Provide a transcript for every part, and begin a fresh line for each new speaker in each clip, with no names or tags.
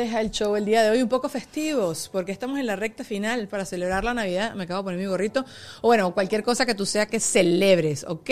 Deja el Show el día de hoy, un poco festivos, porque estamos en la recta final para celebrar la Navidad. Me acabo de poner mi gorrito. O bueno, cualquier cosa que tú sea que celebres, ¿ok?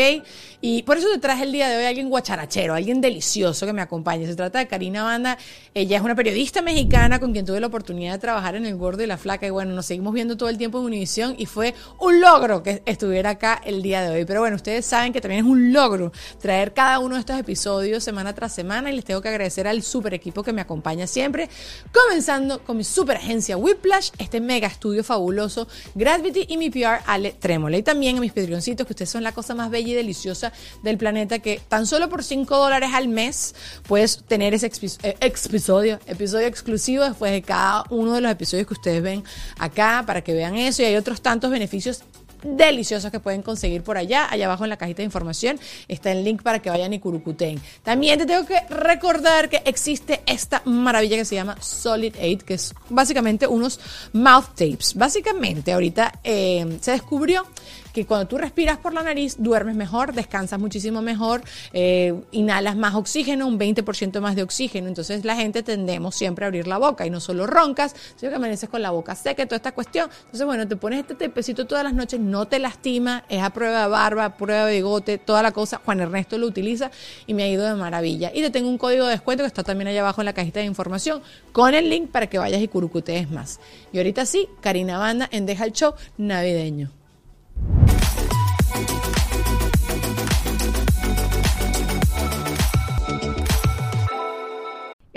Y por eso te traje el día de hoy a alguien guacharachero, alguien delicioso que me acompañe. Se trata de Karina Banda. Ella es una periodista mexicana con quien tuve la oportunidad de trabajar en El Gordo y la Flaca. Y bueno, nos seguimos viendo todo el tiempo en Univisión y fue un logro que estuviera acá el día de hoy. Pero bueno, ustedes saben que también es un logro traer cada uno de estos episodios semana tras semana y les tengo que agradecer al super equipo que me acompaña siempre. Comenzando con mi super agencia Whiplash, este mega estudio fabuloso, Gravity y mi PR Ale Trémola. Y también a mis pedrioncitos, que ustedes son la cosa más bella y deliciosa del planeta, que tan solo por 5 dólares al mes puedes tener ese eh, episodio, episodio exclusivo después de cada uno de los episodios que ustedes ven acá, para que vean eso. Y hay otros tantos beneficios deliciosos que pueden conseguir por allá. Allá abajo en la cajita de información está el link para que vayan y curucuten. También te tengo que recordar que existe esta maravilla que se llama Solid 8, que es básicamente unos mouth tapes. Básicamente, ahorita eh, se descubrió que cuando tú respiras por la nariz duermes mejor, descansas muchísimo mejor, eh, inhalas más oxígeno, un 20% más de oxígeno. Entonces la gente tendemos siempre a abrir la boca y no solo roncas, sino que amaneces con la boca seca y toda esta cuestión. Entonces, bueno, te pones este tepecito todas las noches, no te lastima, es a prueba de barba, prueba de bigote, toda la cosa. Juan Ernesto lo utiliza y me ha ido de maravilla. Y te tengo un código de descuento que está también allá abajo en la cajita de información con el link para que vayas y curucutees más. Y ahorita sí, Karina Banda en Deja el Show navideño.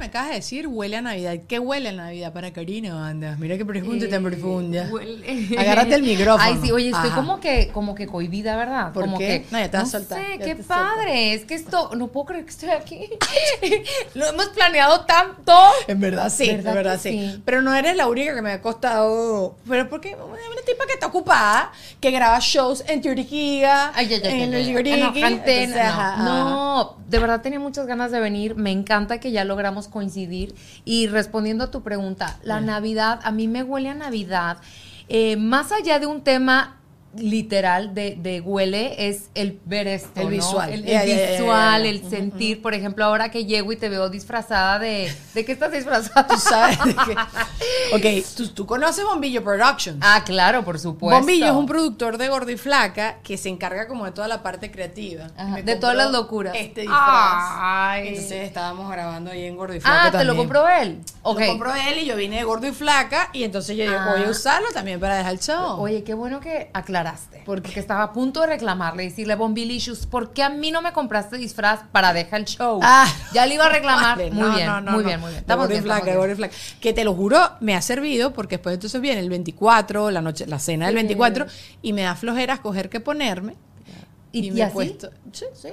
me acabas de decir huele a Navidad. ¿Qué huele a Navidad para Karina, anda? Mira qué pregunta tan eh, profunda. Agárrate el micrófono.
Ay, sí, oye, estoy como que, como que cohibida, ¿verdad?
¿Por
como
qué?
Que,
no, ya te vas
no
a soltar.
sé, qué padre. Es que esto, no puedo creer que estoy aquí. Lo hemos planeado tanto.
En verdad sí, en verdad sí. Pero no eres la única que me ha costado. Pero porque una tipa que está ocupada, que graba shows en
ay,
en
los no, no, de verdad tenía muchas ganas de venir. Me encanta que ya logramos coincidir. Y respondiendo a tu pregunta, la Navidad, a mí me huele a Navidad. Eh, más allá de un tema literal de, de, huele es el ver esto,
el visual,
el, visual, el sentir. Por ejemplo, ahora que llego y te veo disfrazada de, ¿de qué estás disfrazada?
Tú sabes de qué. Ok, ¿tú, conoces Bombillo Productions.
Ah, claro, por supuesto.
Bombillo es un productor de gordo y flaca que se encarga como de toda la parte creativa.
de todas las locuras.
Este disfraz. Entonces estábamos grabando ahí en gordo y flaca.
Ah, te lo compró él.
Okay. Lo compró él y yo vine de gordo y flaca y entonces yo ah. voy a usarlo también para dejar el show.
Oye, qué bueno que porque estaba a punto de reclamarle, decirle, Bombilicious, ¿por qué a mí no me compraste disfraz para dejar el show?
Ah,
ya le iba a reclamar. muy, bien, muy bien, muy bien,
Estamos bien, flaca. Que te lo juro, me ha servido porque después entonces viene el 24, la noche, la cena del 24, y me da flojera escoger qué ponerme.
Y, me he puesto.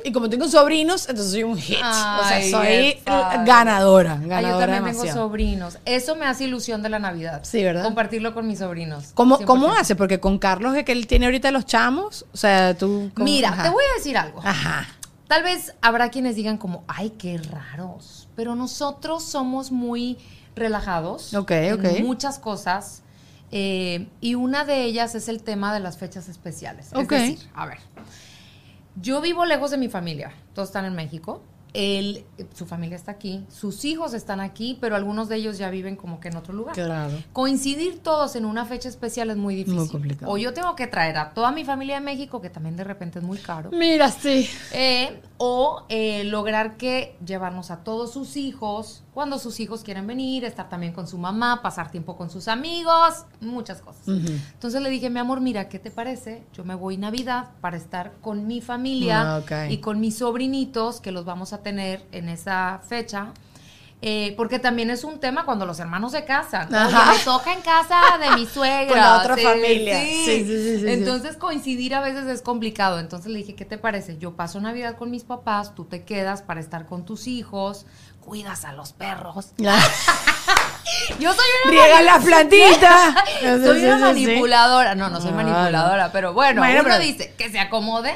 Y como tengo sobrinos, entonces soy un hit. o sea, soy ganadora. ganadora
yo también tengo sobrinos. Eso me hace ilusión de la Navidad.
Sí, ¿verdad?
Compartirlo con mis sobrinos.
¿Cómo, ¿cómo hace? Porque con Carlos, que él tiene ahorita los chamos, o sea, tú.
Mira, te voy a decir algo.
Ajá.
tal vez habrá quienes digan como, ay, qué raros, pero nosotros somos muy relajados
Ok,
en
ok.
muchas cosas. eh, y una de ellas es el tema de las fechas especiales.
Ok.
Es decir, a ver, yo vivo lejos de mi familia, todos están en México. Él, su familia está aquí, sus hijos están aquí, pero algunos de ellos ya viven como que en otro lugar.
Claro.
Coincidir todos en una fecha especial es muy difícil.
Muy complicado.
O yo tengo que traer a toda mi familia de México, que también de repente es muy caro.
Mira, sí.
Eh, o eh, lograr que llevarnos a todos sus hijos, cuando sus hijos quieren venir, estar también con su mamá, pasar tiempo con sus amigos, muchas cosas. Entonces le dije, mi amor, mira, ¿qué te parece? Yo me voy Navidad para estar con mi familia
Ah,
y con mis sobrinitos, que los vamos a tener en esa fecha. Eh, porque también es un tema cuando los hermanos se casan. Me toca en casa de mi suegra.
Con la otra familia.
Sí.
Sí, sí, sí.
Entonces coincidir a veces es complicado. Entonces le dije, ¿qué te parece? Yo paso Navidad con mis papás, tú te quedas para estar con tus hijos, cuidas a los perros. Yo soy una
Riega la plantita.
soy una manipuladora. No, no soy manipuladora, pero bueno,
Bueno,
uno
pero-
dice que se acomode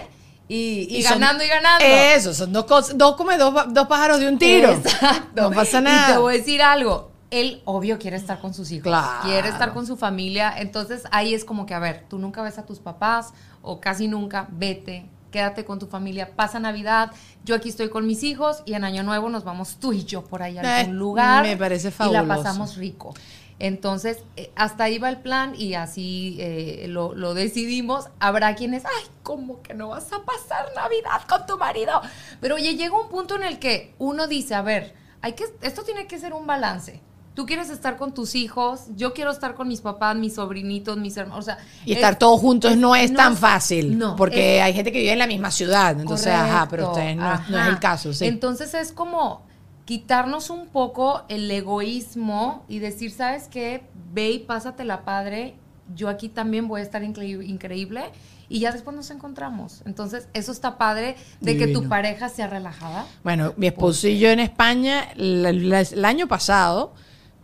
y, y
Y son-
ganando y ganando.
Eso, son dos cosas, dos come dos, dos pájaros de un tiro.
Exacto.
No pasa
Y te
nada.
voy a decir algo. Él, obvio, quiere estar con sus hijos.
Claro.
Quiere estar con su familia. Entonces, ahí es como que, a ver, tú nunca ves a tus papás o casi nunca, vete, quédate con tu familia, pasa Navidad. Yo aquí estoy con mis hijos y en Año Nuevo nos vamos tú y yo por ahí a algún
Eh,
lugar.
me parece
Y
fabuloso.
la pasamos rico. Entonces, eh, hasta ahí va el plan y así eh, lo, lo decidimos. Habrá quienes, ay, ¿cómo que no vas a pasar Navidad con tu marido? Pero oye, llega un punto en el que uno dice, a ver, hay que, esto tiene que ser un balance. Tú quieres estar con tus hijos, yo quiero estar con mis papás, mis sobrinitos, mis hermanos. O sea,
Y
es-
estar todos juntos no es
no
tan
es-
fácil.
no,
porque hay gente que vive en la misma ciudad. Entonces, ajá, pero ustedes no, no es el caso. Sí.
Entonces es como quitarnos un poco el egoísmo y decir, ¿sabes qué? Ve y pásatela padre. Yo aquí también voy a estar increíble, increíble y ya después nos encontramos. Entonces, eso está padre de que tu pareja sea relajada.
Bueno, mi esposo y yo en España, el año pasado,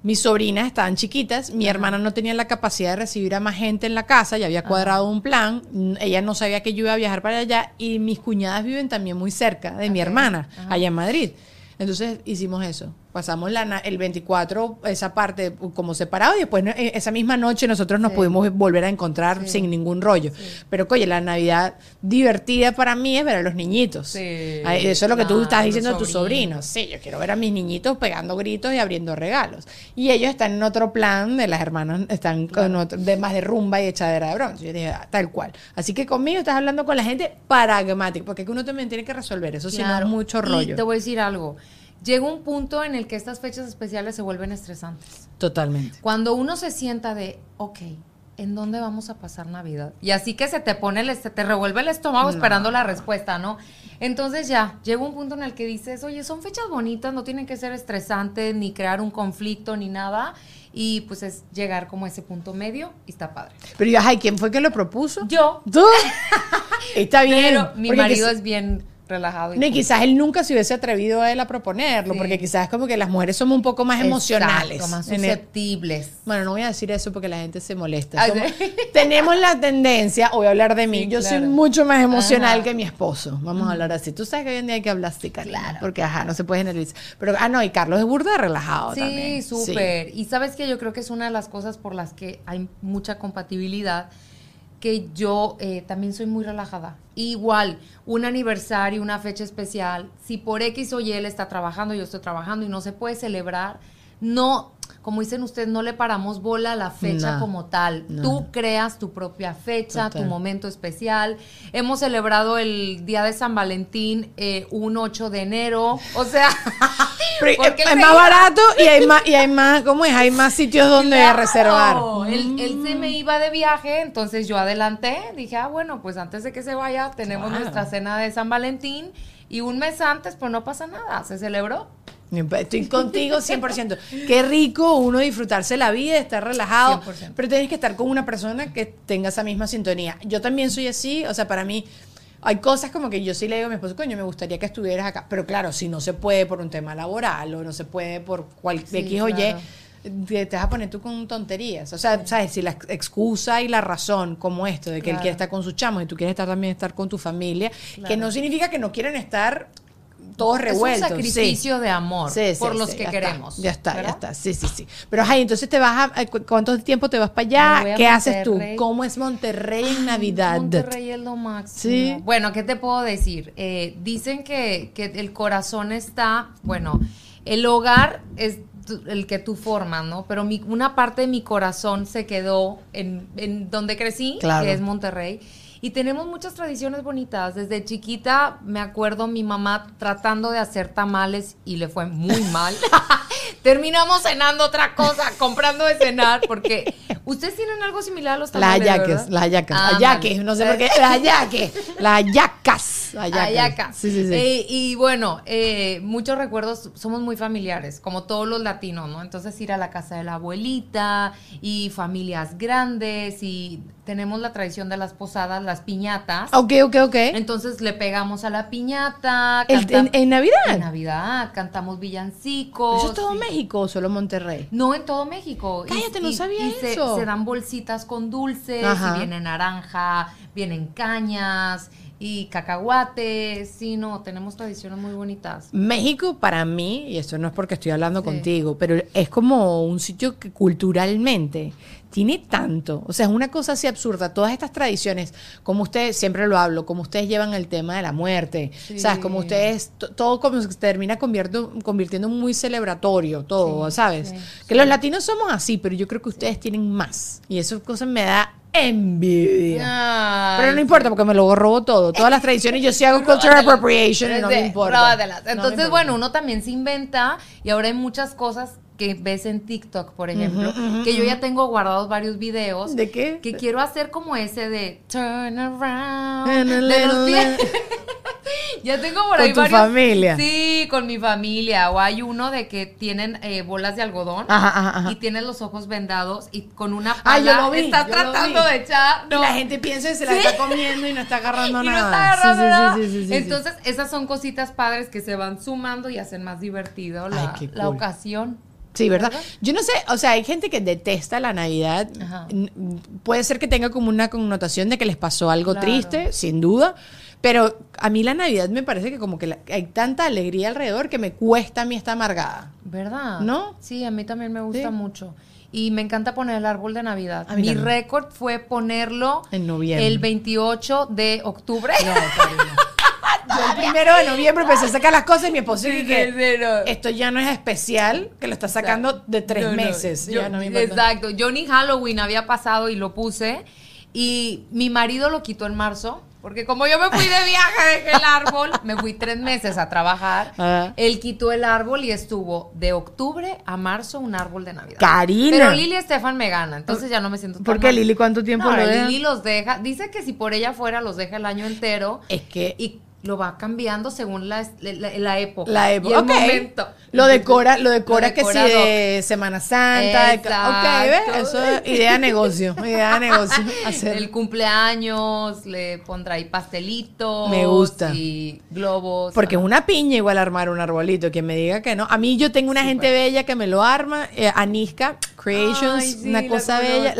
mis sobrinas estaban chiquitas, mi hermana no tenía la capacidad de recibir a más gente en la casa, ya había cuadrado un plan, ella no sabía que yo iba a viajar para allá y mis cuñadas viven también muy cerca de mi hermana,
ajá.
allá en Madrid. Entonces hicimos eso. Pasamos la, el 24 esa parte como separado y después eh, esa misma noche nosotros nos
Sí.
pudimos volver a encontrar
Sí.
sin ningún rollo. Pero oye, la Navidad divertida para mí es ver a los niñitos.
Sí.
Ay, Eso es lo que tú
Claro,
estás diciendo a tus
sobrinos.
Sí, yo quiero ver a mis niñitos pegando gritos y abriendo regalos. Y ellos están en otro plan de las hermanas, están con otro, de más de rumba y echadera de bronce. Yo dije, ah, tal cual. Así que conmigo estás hablando con la gente pragmática, porque es que uno también tiene que resolver eso, si no
Claro.
es mucho
Y
rollo.
te voy a decir algo. Llega un punto en el que estas fechas especiales se vuelven estresantes.
Totalmente.
Cuando uno se sienta de, ok, ¿en dónde vamos a pasar Navidad? Y así que se te pone, el, se te revuelve el estómago esperando la respuesta, ¿no? Entonces ya, llega un punto en el que dices, oye, son fechas bonitas, no tienen que ser estresantes, ni crear un conflicto, ni nada. Y pues es llegar como a ese punto medio y está padre.
Pero ya, ay, ¿quién fue que lo propuso?
Yo,
¿Tú? Está bien.
pero mi marido es bien relajado. y
No, y quizás él nunca se hubiese atrevido a él a proponerlo,
Sí.
porque quizás como que las mujeres somos un poco más emocionales.
Exacto, más susceptibles.
Bueno, no voy a decir eso porque la gente se molesta.
Ay,
Somos-
sí.
tenemos la tendencia, voy a hablar de mí,
Sí,
yo soy
claro.
mucho más emocional
Ajá.
que mi esposo. Vamos a hablar así. Tú sabes que hoy en día hay que hablar así, Karina, porque ajá, no se puede generalizar. Pero, ah, no, y Carlos es burda relajado también.
Sí, súper. Y sabes que yo creo que es una de las cosas por las que hay mucha compatibilidad, que yo eh, también soy muy relajada. Igual, un aniversario, una fecha especial, si por X o Y él está trabajando, yo estoy trabajando y no se puede celebrar, no, como dicen ustedes, no le paramos bola a la fecha
No,
como tal.
no.
Tú creas tu propia fecha,
Total.
tu momento especial. Hemos celebrado el Día de San Valentín eh, un 8 de enero. O sea,
eh, es
él
más
iba-
barato y hay más, y hay más, ¿cómo es? Hay más sitios donde
Claro,
reservar.
Él, él se me iba de viaje, entonces yo adelanté, dije, ah, bueno, pues antes de que se vaya, tenemos
Claro.
nuestra cena de San Valentín y un mes antes, pues no pasa nada, se celebró.
Estoy contigo 100%. Qué rico uno disfrutarse la vida, estar relajado,
100%.
pero tienes que estar con una persona que tenga esa misma sintonía. Yo también soy así, o sea, para mí hay cosas como que yo sí le digo a mi esposo, coño, me gustaría que estuvieras acá, pero claro, si no se puede por un tema laboral o no se puede por cualquier
Sí,
X o Y, te, te vas a poner tú con tonterías. O sea, ¿sabes? Si la ex- excusa y la razón, como esto, de que él quiere estar con sus chamos y tú quieres estar también estar con tu familia, que no significa que no quieren estar todos revueltos.
Es un
sí.
sacrificio de amor
Sí, sí,
por los que
ya está,
queremos.
ya está, ya está. Sí, sí, sí. Pero, ay, entonces te vas a. ¿cu- ¿Cuánto tiempo te vas para allá? ¿Qué haces tú? ¿Cómo es Monterrey en Navidad?
Monterrey es lo máximo.
Sí.
Bueno, ¿qué te puedo decir? Eh, dicen que, que el corazón está, bueno, el hogar es el que tú formas, ¿no? Pero mi- una parte de mi corazón se quedó en, en donde crecí,
Claro.
que es Monterrey. Y tenemos muchas tradiciones bonitas. Desde chiquita me acuerdo mi mamá tratando de hacer tamales y le fue muy mal. Terminamos cenando otra cosa, comprando de cenar, porque ustedes tienen algo similar a los
Las
tamales.
ayaques,
¿verdad?
las.
Ah,
Ayaques,
vale.
no sé por qué. Las ayaques. Las ayacas. Ayacas.
Ayaca.
Sí, sí, sí.
Eh, y bueno, eh, muchos recuerdos, somos muy familiares, como todos los latinos, ¿no? Entonces ir a la casa de la abuelita y familias grandes y tenemos la tradición de las posadas, las piñatas.
ok, ok, ok.
Entonces le pegamos a la piñata.
El- en, en Navidad.
En Navidad, cantamos villancicos.
¿Eso es todo
y-
México o solo Monterrey?
No, en todo México. Y-
Cállate, no sabía
y se-
eso.
Se, dan bolsitas con dulces, y viene naranja, vienen cañas y cacahuates. Sí, no, tenemos tradiciones muy bonitas.
México para mí, y esto no es porque estoy hablando
Sí.
contigo, pero es como un sitio que culturalmente tiene tanto, o sea, es una cosa así absurda, todas estas tradiciones, como ustedes, siempre lo hablo, como ustedes llevan el tema de la muerte,
Sí.
¿sabes? Como ustedes, to- todo como se termina convierto- convirtiendo en muy celebratorio, todo,
Sí,
¿sabes? que los latinos somos así, pero yo creo que ustedes tienen más, y eso cosa me da envidia. Pero no importa porque me lo robo todo. Todas las tradiciones yo sí hago cultural appropriation y no me importa. me
Entonces,
importa.
bueno, uno también se inventa y ahora hay muchas cosas que ves en TikTok, por ejemplo, que yo ya tengo guardados varios videos.
¿De qué?
Que quiero hacer como ese de turn around. De los pies. ya tengo por
¿Con
ahí
tu
varios.
familia?
Sí, con mi familia. O hay uno de que tienen eh, bolas de algodón
Ajá, ajá, ajá.
y tienen los ojos vendados y con una
Ah,
pala
lo vi,
está
yo lo
tratando de echar.
Y la gente piensa que se la
Sí.
está comiendo y no está agarrando
y no
nada.
está agarrando
Sí, sí,
nada. Entonces, esas son cositas padres que se van sumando y hacen más divertido la,
Ay, qué
la
cool.
ocasión.
Sí, ¿verdad?
¿verdad?
Yo no sé, o sea, hay gente que detesta la Navidad.
Ajá.
Puede ser que tenga como una connotación de que les pasó algo
Claro.
triste, sin duda. Pero a mí la Navidad me parece que como que la- hay tanta alegría alrededor que me cuesta a mí estar amargada.
¿Verdad?
¿No?
Sí, a mí también me gusta
Sí.
mucho. Y me encanta poner el árbol de Navidad.
A
Mi récord fue ponerlo
En noviembre.
el 28 de octubre.
Yo el primero de noviembre empecé a sacar las cosas y mi esposo
Sí, no.
esto ya no es especial, que lo está sacando de tres
No, no,
meses.
yo-
Ya no me
exacto. Yo ni Halloween había pasado y lo puse. Y mi marido lo quitó en marzo. Porque como yo me fui de viaje, dejé el árbol, me fui tres meses a trabajar.
Ajá.
Él quitó el árbol y estuvo de octubre a marzo un árbol de Navidad.
Karina.
Pero Lili Estefan me gana, entonces ya no me siento tan
¿Por qué. Lili cuánto tiempo
No,
lo deja?
Lili los deja. Dice que si por ella fuera, los deja el año entero.
Es que
Y lo va cambiando según la, la, la época.
la
Y
época.
el
ok.
momento.
Lo decora, lo decora
Lo
que sí de Semana Santa. ca- Ok, ¿ves?
Exacto.
Eso es idea de negocio. Idea de negocio. Hacer.
El cumpleaños, le pondrá ahí pastelitos.
Me gusta.
Y globos.
Porque es una piña igual armar un arbolito. Quien me diga que no. A mí yo tengo una gente bella que me lo arma. eh, Aniska Creations.
Ay, sí,
una cosa bella.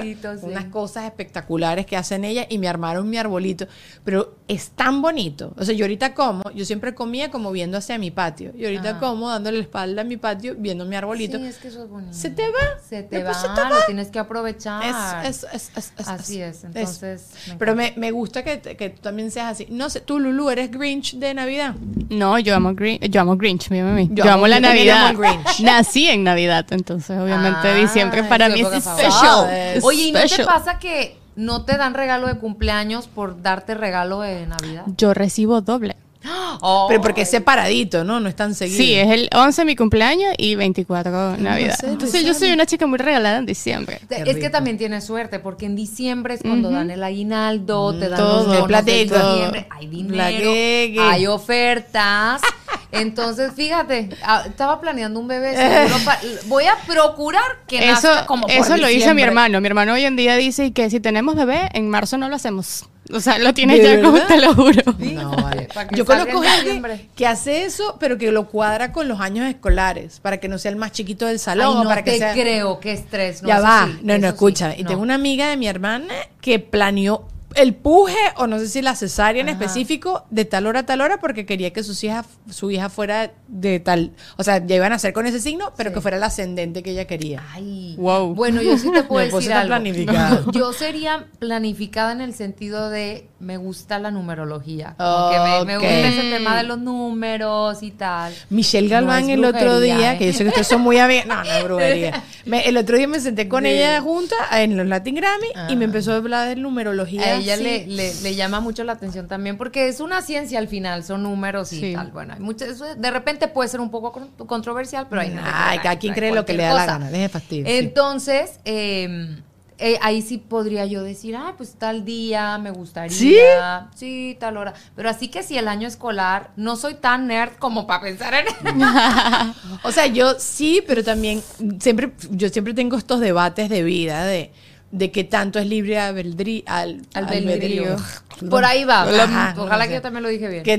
sí.
Unas cosas espectaculares que hacen ella. Y me armaron mi arbolito. Pero es tan bonito. O sea, yo ahorita como. Yo siempre comía como viendo hacia mi patio. Y ahorita
Ajá.
como dándole la espalda a mi patio, viendo mi arbolito.
Sí, es que eso es bonito.
Se te va.
Se te va,
se te va.
lo tienes que aprovechar.
Es, es, es, es, es-
Así es, entonces, me
Pero me, me gusta que, que tú también seas así. No sé, tú, Lulu, ¿eres Grinch de Navidad?
No, yo amo, Grin- yo amo Grinch, mira mami.
Yo
Yo,
amo-
amo la
yo
Navidad.
amo el Grinch.
Nací en Navidad, entonces obviamente
Ah,
diciembre para mí es
época favorita.
special.
Es
Oye, ¿y no te pasa que no te dan regalo de cumpleaños por darte regalo de Navidad?
Yo recibo doble.
Oh.
Pero porque es separadito, ¿no? No es tan seguido.
Sí, es el 11 mi cumpleaños y 24 Navidad.
sé,
Entonces
tú
yo soy una chica muy regalada en diciembre.
Qué
es que también tienes suerte, porque en diciembre es cuando dan el aguinaldo, te dan
todo.
los bonos de diciembre, hay dinero, hay ofertas. Entonces, fíjate, estaba planeando un bebé, seguro voy a procurar que
Eso,
nazca como por
eso lo dice mi hermano. Mi hermano hoy en día dice que si tenemos bebé, en marzo no lo hacemos. O sea, lo tienes ya como te lo juro.
No, vale. Yo conozco gente que hace eso, pero que lo cuadra con los años escolares, para que no sea el más chiquito del salón.
Ay, no
para
te
que sea...
creo, qué estrés. No,
ya va.
sí,
no, no,
sí,
Y
no.
tengo una amiga de mi hermana que planeó el puje, o no sé si la cesárea en específico, de tal hora a tal hora, porque quería que sus hijas, su hija fuera de tal. O sea, ya iban a ser con ese signo, pero que fuera el ascendente que ella quería.
Ay,
Wow.
Bueno, yo sí te puedo decir algo.
planificada.
Yo sería planificada en el sentido de me gusta la numerología. Como que me, gusta ese tema de los números y tal.
Michelle Galván el otro día,
¿eh?
que yo sé que ustedes son muy amigas. No, no es brujería. Me- el otro día me senté con ella junta en los Latin Grammy y me empezó a hablar de numerología.
Ella le, le, le llama mucho la atención también porque es una ciencia al final, son números y
Sí.
tal. Bueno, hay muchas, eso de repente puede ser un poco con- controversial, pero hay gente que
Ay, cada quien cree lo que le da la gana. Deje fastidio. sí.
Entonces, eh, eh, ahí sí podría yo decir, ah, pues tal día me gustaría.
¿Sí?
Sí, tal hora. Pero así que si el año escolar, no soy tan nerd como para pensar en
O sea, yo sí, pero también siempre, yo siempre tengo estos debates de vida de, de qué tanto es libre albedrío. Al,
albedrío. Por ahí va.
Ajá,
Ojalá
no
que
sé.
yo también lo dije bien.
¿Qué?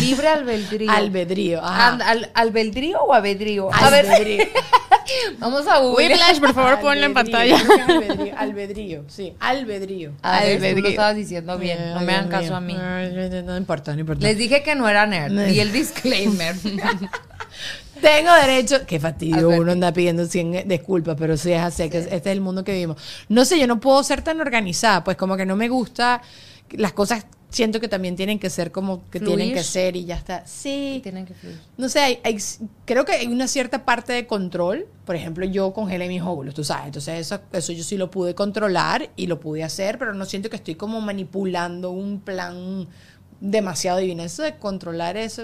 Libre albedrío.
Albedrío. ajá.
Al- al- ¿Albedrío o albedrío? A ver,
Albedrío.
vamos a Google.
Whiplash, por favor, ponlo en
Albedrío,
pantalla.
que Albedrío, albedrío, sí. Albedrío.
Tú
Albedrío.
lo estabas diciendo bien.
Ay,
No me hagan caso
mío.
a mí.
Ay, No importa, no importa.
Les dije que no era nerd.
No.
Y el disclaimer.
Tengo derecho. Qué fastidio, uno anda pidiendo 100 disculpas, pero sí es así, que este es el mundo que vivimos. No sé, yo no puedo ser tan organizada, pues como que no me gusta. Las cosas siento que también tienen que ser como que
Fluir.
tienen que ser y ya está. Sí.
Tienen que fluir.
No sé, hay- hay- creo que hay una cierta parte de control. Por ejemplo, yo congelé mis óvulos, tú sabes. Entonces, eso, eso yo sí lo pude controlar y lo pude hacer, pero no siento que estoy como manipulando un plan demasiado divino. Eso de controlar eso,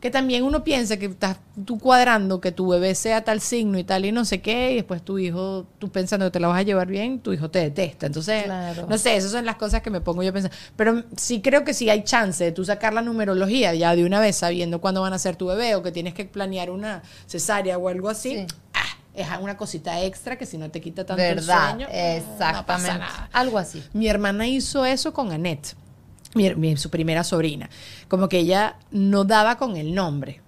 que también uno piensa que estás tú cuadrando que tu bebé sea tal signo y tal y no sé qué, y después tu hijo, tú pensando que te la vas a llevar bien, tu hijo te detesta. Entonces,
Claro.
no sé, esas son las cosas que me pongo yo a pensar. Pero sí creo que sí hay chance de tú sacar la numerología ya de una vez sabiendo cuándo van a ser tu bebé o que tienes que planear una cesárea o algo así.
Sí.
Ah, es una cosita extra que si no te quita tanto
¿Verdad?
el sueño, no
Exactamente.
pasa nada.
Algo así.
Mi hermana hizo eso con Annette, mi, mi- su primera sobrina. Como que ella no daba con el nombre.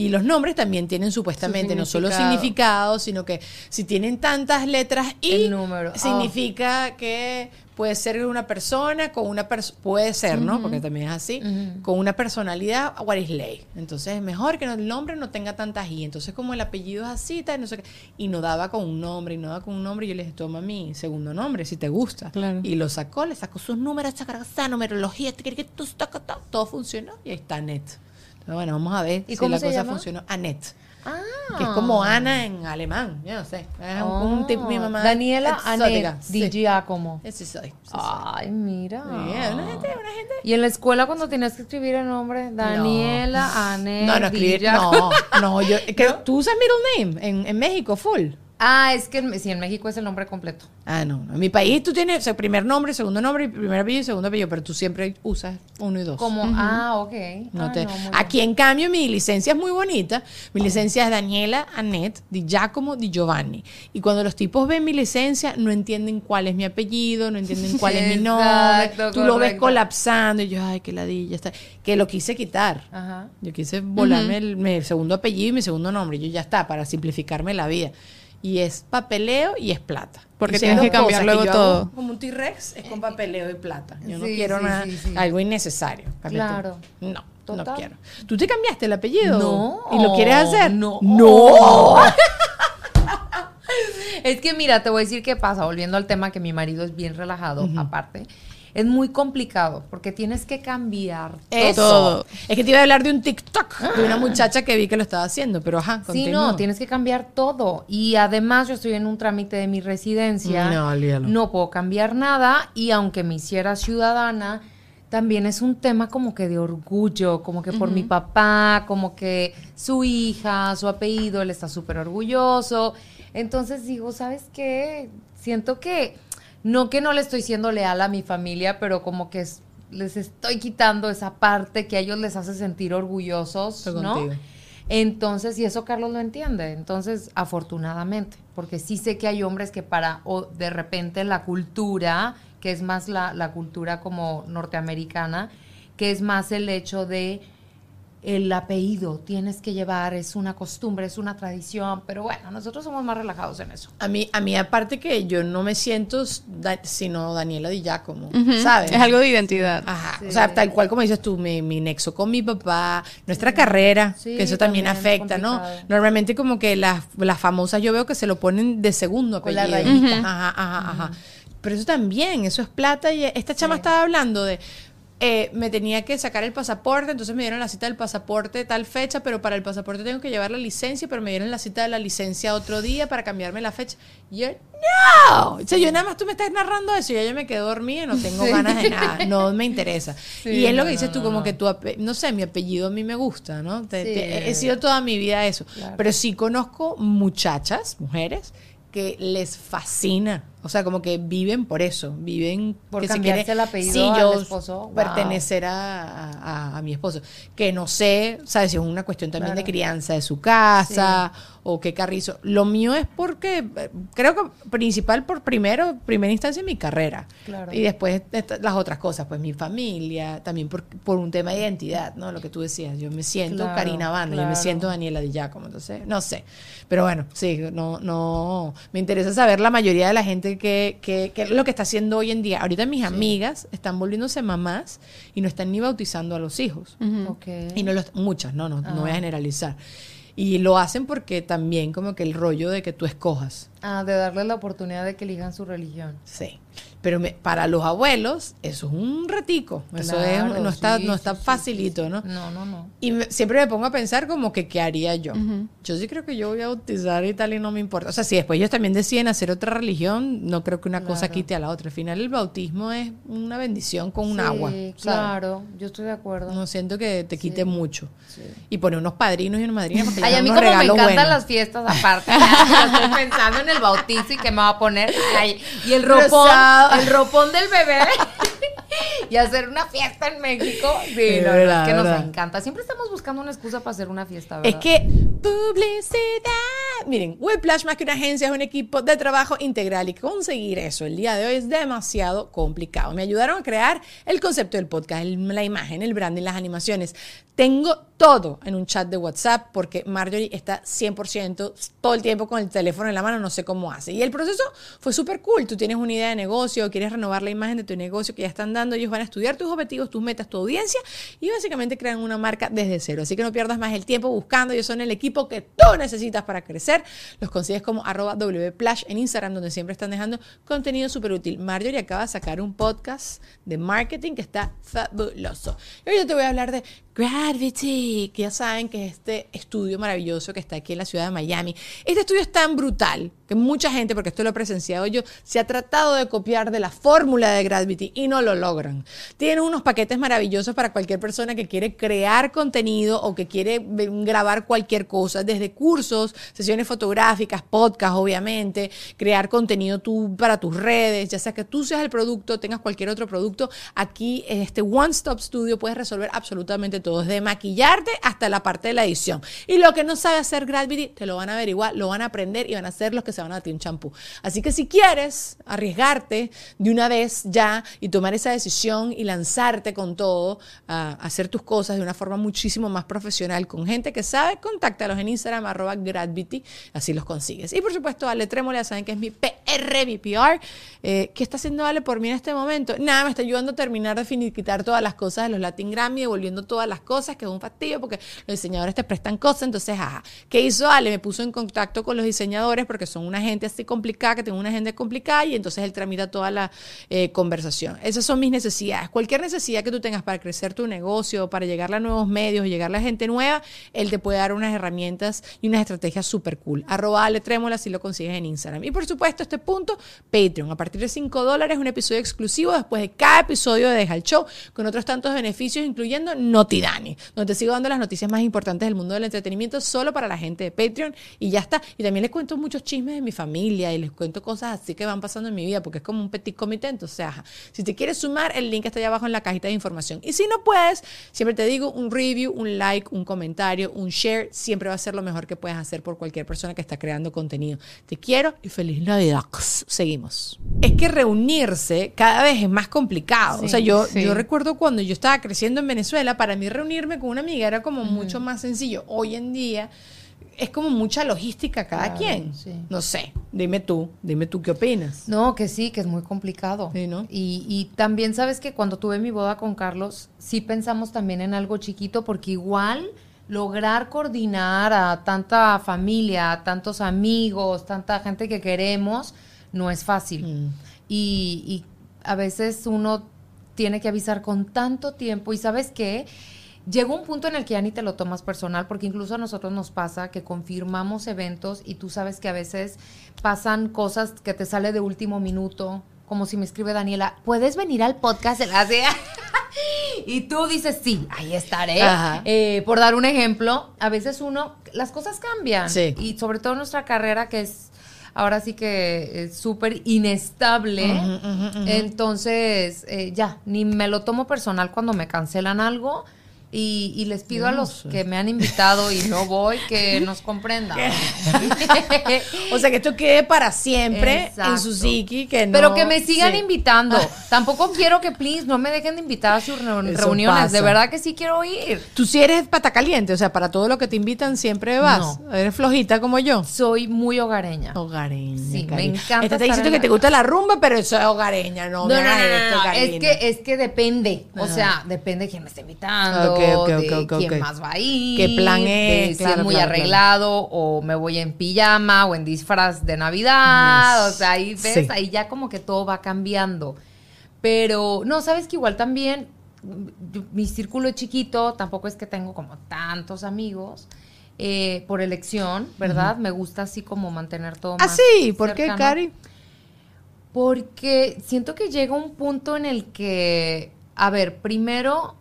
Y los nombres también tienen supuestamente no solo
significado.
sino que si tienen tantas letras y
El número. Oh.
significa que puede ser una persona con una persona, puede ser, ¿no? Porque también es así, con una personalidad, what is ley. Entonces es mejor que el nombre no tenga tantas i. Entonces como el apellido es así, tal, no sé qué. Y no daba con un nombre, y no daba con un nombre, y yo le dije, toma mi segundo nombre, si te gusta.
Claro.
Y lo sacó, le sacó sus números, esa, esa numerología, te quiere que tú- taca, taca, todo funcionó, y ahí está Annette. Bueno, vamos a ver
¿Y
si la cosa
llama?
funcionó. Annette.
Ah.
Que es como Ana en alemán, yo no sé. Es un, un tipo, mi mamá.
Daniela Anet
sí.
Di Giacomo.
Ese soy. ese soy.
Ay, mira.
Una gente, una gente.
Y en la escuela cuando tenías que escribir el nombre, Daniela
No, no,
Di
escribir, no, no, yo creo, tú usas middle name en, en México, full.
Ah, es que en, sí, en México es el nombre completo.
Ah, no. En mi país tú tienes o sea, primer nombre, segundo nombre, primer apellido y segundo apellido, pero tú siempre usas uno y dos.
Como, ah, ok.
No
Ah,
te-
no, muy bien.
Aquí, en cambio, mi licencia es muy bonita. Mi licencia es Daniela Annette Di Giacomo Di Giovanni. Y cuando los tipos ven mi licencia, no entienden cuál es mi apellido, no entienden cuál es mi nombre.
Exacto,
Tú lo ves colapsando y yo, ay, qué ladilla. Está. Que lo quise quitar.
Ajá.
Yo quise volarme el, mi segundo apellido y mi segundo nombre. Yo ya está, para simplificarme la vida. Y es papeleo y es plata.
Porque tienes que cambiar luego todo.
hago Como un T-Rex es con papeleo y plata. Yo no quiero
sí,
nada,
sí, sí.
algo innecesario.
Claro.
No, no quiero. ¿Tú te cambiaste el apellido?
No.
¿Y lo quieres hacer?
No.
No.
Es que mira, te voy a decir qué pasa, volviendo al tema que mi marido es bien relajado, aparte. Es muy complicado porque tienes que cambiar
Eso.
Todo.
Es que te iba a hablar de un TikTok de una muchacha que vi que lo estaba haciendo, pero ajá,
Sí, no, tienes que cambiar todo. Y además yo estoy en un trámite de mi residencia.
No, olvídalo.
No puedo cambiar nada y aunque me hiciera ciudadana, también es un tema como que de orgullo, como que por mi papá, como que su hija, su apellido, él está súper orgulloso. Entonces digo, ¿sabes qué? Siento que, no que no le estoy siendo leal a mi familia, pero como que es- les estoy quitando esa parte que a ellos les hace sentir orgullosos,
Estoy
¿no?
contigo.
Entonces, y eso Carlos lo entiende. Entonces, afortunadamente, porque sí sé que hay hombres que para, o de repente la cultura, que es más la, la cultura como norteamericana, que es más el hecho de el apellido tienes que llevar, es una costumbre, es una tradición, pero bueno, nosotros somos más relajados en eso.
A mí, a mí aparte que yo no me siento sino Daniela Di Giacomo, ¿sabes?
Es algo de identidad.
Ajá, o sea, tal cual como dices tú, mi, nexo con mi papá, nuestra carrera, que eso también, afecta, ¿no? Normalmente como que las, las famosas yo veo que se lo ponen de segundo apellido. Con la rayita. Ajá, ajá, ajá. Pero eso también, eso es plata y esta chama estaba hablando de eh, me tenía que sacar el pasaporte, entonces me dieron la cita del pasaporte tal fecha, pero para el pasaporte tengo que llevar la licencia, pero me dieron la cita de la licencia otro día para cambiarme la fecha. Y yo, no, o sea, yo nada más tú me estás narrando eso ya yo me quedo dormida, no tengo ganas de nada, no me interesa. y es lo que dices tú, como que tu, no sé, mi apellido a mí me gusta, ¿no? he sido toda mi vida eso, pero sí conozco muchachas, mujeres, que les fascina o sea, como que viven por eso, viven
por
que
cambiarse
se
el apellido sí, yo esposo.
pertenecer a, a, mi esposo. Que no sé, ¿sabes? Si es una cuestión también de crianza de su casa o qué carrizo. Lo mío es porque, creo que principal por primero, primera instancia mi carrera. Y después las otras cosas, pues mi familia, también por, por un tema de identidad, ¿no? Lo que tú decías, yo me siento Karina Banda, yo me siento Daniela Di Giacomo, entonces, no sé. Pero bueno, sí, no, no, me interesa saber la mayoría de la gente que, que, es lo que está haciendo hoy en día. Ahorita mis amigas están volviéndose mamás y no están ni bautizando a los hijos. Y no los, muchas, no, no, no voy a generalizar. Y lo hacen porque también como que el rollo de que tú escojas.
Ah, de darles la oportunidad de que elijan su religión.
Sí. Pero para los abuelos, eso es un ratico. Eso es, no está, no está facilito, ¿no?
No, no, no.
Y siempre me pongo a pensar como que qué haría yo. Yo sí creo que yo voy a bautizar y tal y no me importa. O sea, si después ellos también deciden hacer otra religión, no creo que una cosa quite a la otra. Al final el bautismo es una bendición con un agua.
Claro, yo estoy de acuerdo.
No siento que te quite mucho. Y poner unos padrinos y unas madrinas porque
Ay, a mí como me encantan las fiestas aparte. estoy pensando en el bautizo y que me va a poner. y el ropón el ropón del bebé y hacer una fiesta en México. Sí, no, es que nos encanta. Siempre estamos buscando una excusa para hacer una fiesta, ¿verdad?
Es que publicidad. Miren, Whiplash más que una agencia es un equipo de trabajo integral y conseguir eso el día de hoy es demasiado complicado. Me ayudaron a crear el concepto del podcast, la imagen, el branding, las animaciones. Tengo todo en un chat de WhatsApp porque Marjorie está 100% todo el tiempo con el teléfono en la mano, no sé cómo hace. Y el proceso fue súper cool. Tú tienes una idea de negocio, quieres renovar la imagen de tu negocio que ya están dando, ellos van a estudiar tus objetivos, tus metas, tu audiencia y básicamente crean una marca desde cero. Así que no pierdas más el tiempo buscando. Ellos son el equipo que tú necesitas para crecer. Los consigues como arroba wplash en Instagram, donde siempre están dejando contenido súper útil. Marjorie acaba de sacar un podcast de marketing que está fabuloso. Y hoy yo te voy a hablar de Gravity, que ya saben que es este estudio maravilloso que está aquí en la ciudad de Miami. Este estudio es tan brutal que mucha gente, porque esto lo he presenciado yo, se ha tratado de copiar de la fórmula de Gravity y no lo logran. Tienen unos paquetes maravillosos para cualquier persona que quiere crear contenido o que quiere grabar cualquier cosa, desde cursos, sesiones fotográficas, podcast, obviamente, crear contenido tú para tus redes, ya sea que tú seas el producto, tengas cualquier otro producto, aquí en este One Stop Studio puedes resolver absolutamente todo, desde maquillarte hasta la parte de la edición. Y lo que no sabe hacer Gravity, te lo van a averiguar, lo van a aprender y van a hacer los que se van a ti un champú. Así que si quieres arriesgarte de una vez ya y tomar esa decisión y lanzarte con todo a hacer tus cosas de una forma muchísimo más profesional con gente que sabe, contáctalos en Instagram arroba así los consigues. Y por supuesto, Ale Trémola, saben que es mi PR, mi PR. Eh, ¿Qué está haciendo Ale por mí en este momento? Nada, me está ayudando a terminar de finiquitar todas las cosas de los Latin Grammy, devolviendo todas las cosas, que es un fastidio porque los diseñadores te prestan cosas, entonces, ajá. ¿Qué hizo Ale? Me puso en contacto con los diseñadores porque son una gente así complicada, que tengo una agenda complicada y entonces él tramita toda la eh, conversación. Esas son mis necesidades. Cualquier necesidad que tú tengas para crecer tu negocio, para llegar a nuevos medios, llegar a gente nueva, él te puede dar unas herramientas y unas estrategias súper cool. Arroba Ale Trémola si lo consigues en Instagram. Y por supuesto, este punto, Patreon. A partir de 5 dólares, un episodio exclusivo después de cada episodio de Deja el Show, con otros tantos beneficios, incluyendo noticias soy Dani, donde te sigo dando las noticias más importantes del mundo del entretenimiento solo para la gente de Patreon y ya está. Y también les cuento muchos chismes de mi familia y les cuento cosas así que van pasando en mi vida porque es como un petit comité. Entonces, ajá. si te quieres sumar, el link está allá abajo en la cajita de información. Y si no puedes, siempre te digo un review, un like, un comentario, un share, siempre va a ser lo mejor que puedes hacer por cualquier persona que está creando contenido. Te quiero y feliz Navidad. Seguimos. Es que reunirse cada vez es más complicado. o sea, yo,
sí.
yo recuerdo cuando yo estaba creciendo en Venezuela, para mí reunirme con una amiga era como mucho más sencillo. Hoy en día es como mucha logística cada
Claro,
quien.
sí.
No sé, dime tú, dime tú qué opinas.
No, que sí, que es muy complicado.
Sí, ¿no?
y, y también sabes que cuando tuve mi boda con Carlos, sí pensamos también en algo chiquito, porque igual lograr coordinar a tanta familia, a tantos amigos, tanta gente que queremos, no es fácil.
Mm.
Y, y a veces uno tiene que avisar con tanto tiempo y sabes qué, llega un punto en el que ya ni te lo tomas personal, porque incluso a nosotros nos pasa que confirmamos eventos y tú sabes que a veces pasan cosas que te sale de último minuto, como si me escribe Daniela, ¿puedes venir al podcast? Y tú dices, sí, ahí estaré. Eh, por dar un ejemplo, a veces uno, las cosas cambian.
Sí.
Y sobre todo nuestra carrera que es ahora sí que es súper inestable. Entonces, eh, ya, ni me lo tomo personal cuando me cancelan algo. Y, y les pido a
no
los
sé.
que me han invitado y no voy que nos comprendan.
O sea, que esto quede para siempre
Exacto.
en su psiqui. Que no,
Pero que me sigan
sí.
invitando. Tampoco quiero que, please, no me dejen de invitar a sus
Eso
reuniones. De verdad que sí quiero ir.
Tú sí eres pata caliente, o sea, para todo lo que te invitan siempre vas. Eres flojita como yo.
Soy muy hogareña.
Hogareña.
Sí, me encanta
Esta te
estar
diciendo
en
que te gusta la rumba, pero eso es hogareña, no,
No, no,
esto.
Es que, es que depende. O sea, depende de quién me esté invitando,
Ok, ok,
de quién más va a ir.
¿Qué plan
de
es?
si
Claro,
es muy
claro,
arreglado o me voy en pijama o en disfraz de Navidad.
Yes.
O sea, ahí ves,
Sí.
ahí ya como que todo va cambiando. Pero, no, sabes que igual también yo- mi círculo es chiquito, tampoco es que tengo como tantos amigos. eh, por elección, ¿verdad? Me gusta así como mantener todo
Ah,
más
sí, ¿por qué. Cari?
Porque siento que llega un punto en el que, a ver, primero,